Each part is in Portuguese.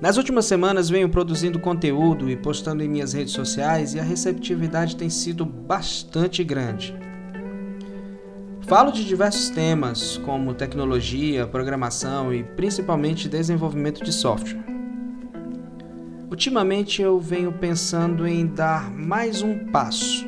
Nas últimas semanas venho produzindo conteúdo e postando em minhas redes sociais e a receptividade tem sido bastante grande. Falo de diversos temas, como tecnologia, programação e principalmente desenvolvimento de software. Ultimamente eu venho pensando em dar mais um passo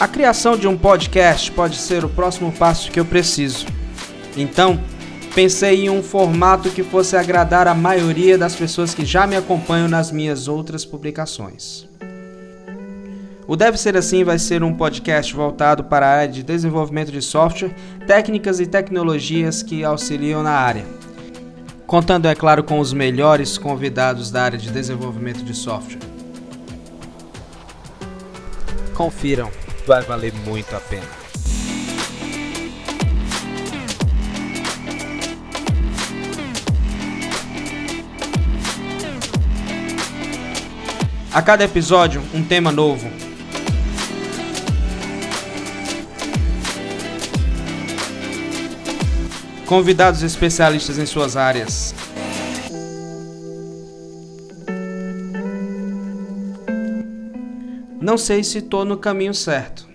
A criação de um podcast pode ser o próximo passo que eu preciso. Então, pensei em um formato que fosse agradar a maioria das pessoas que já me acompanham nas minhas outras publicações. O Deve Ser Assim vai ser um podcast voltado para a área de desenvolvimento de software, técnicas e tecnologias que auxiliam na área. Contando, é claro, com os melhores convidados da área de desenvolvimento de software. Confiram vai valer muito a pena. A cada episódio, um tema novo. Convidados especialistas em suas áreas. Não sei se estou no caminho certo.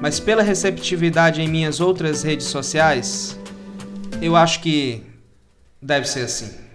Mas pela receptividade em minhas outras redes sociais, eu acho que deve ser assim.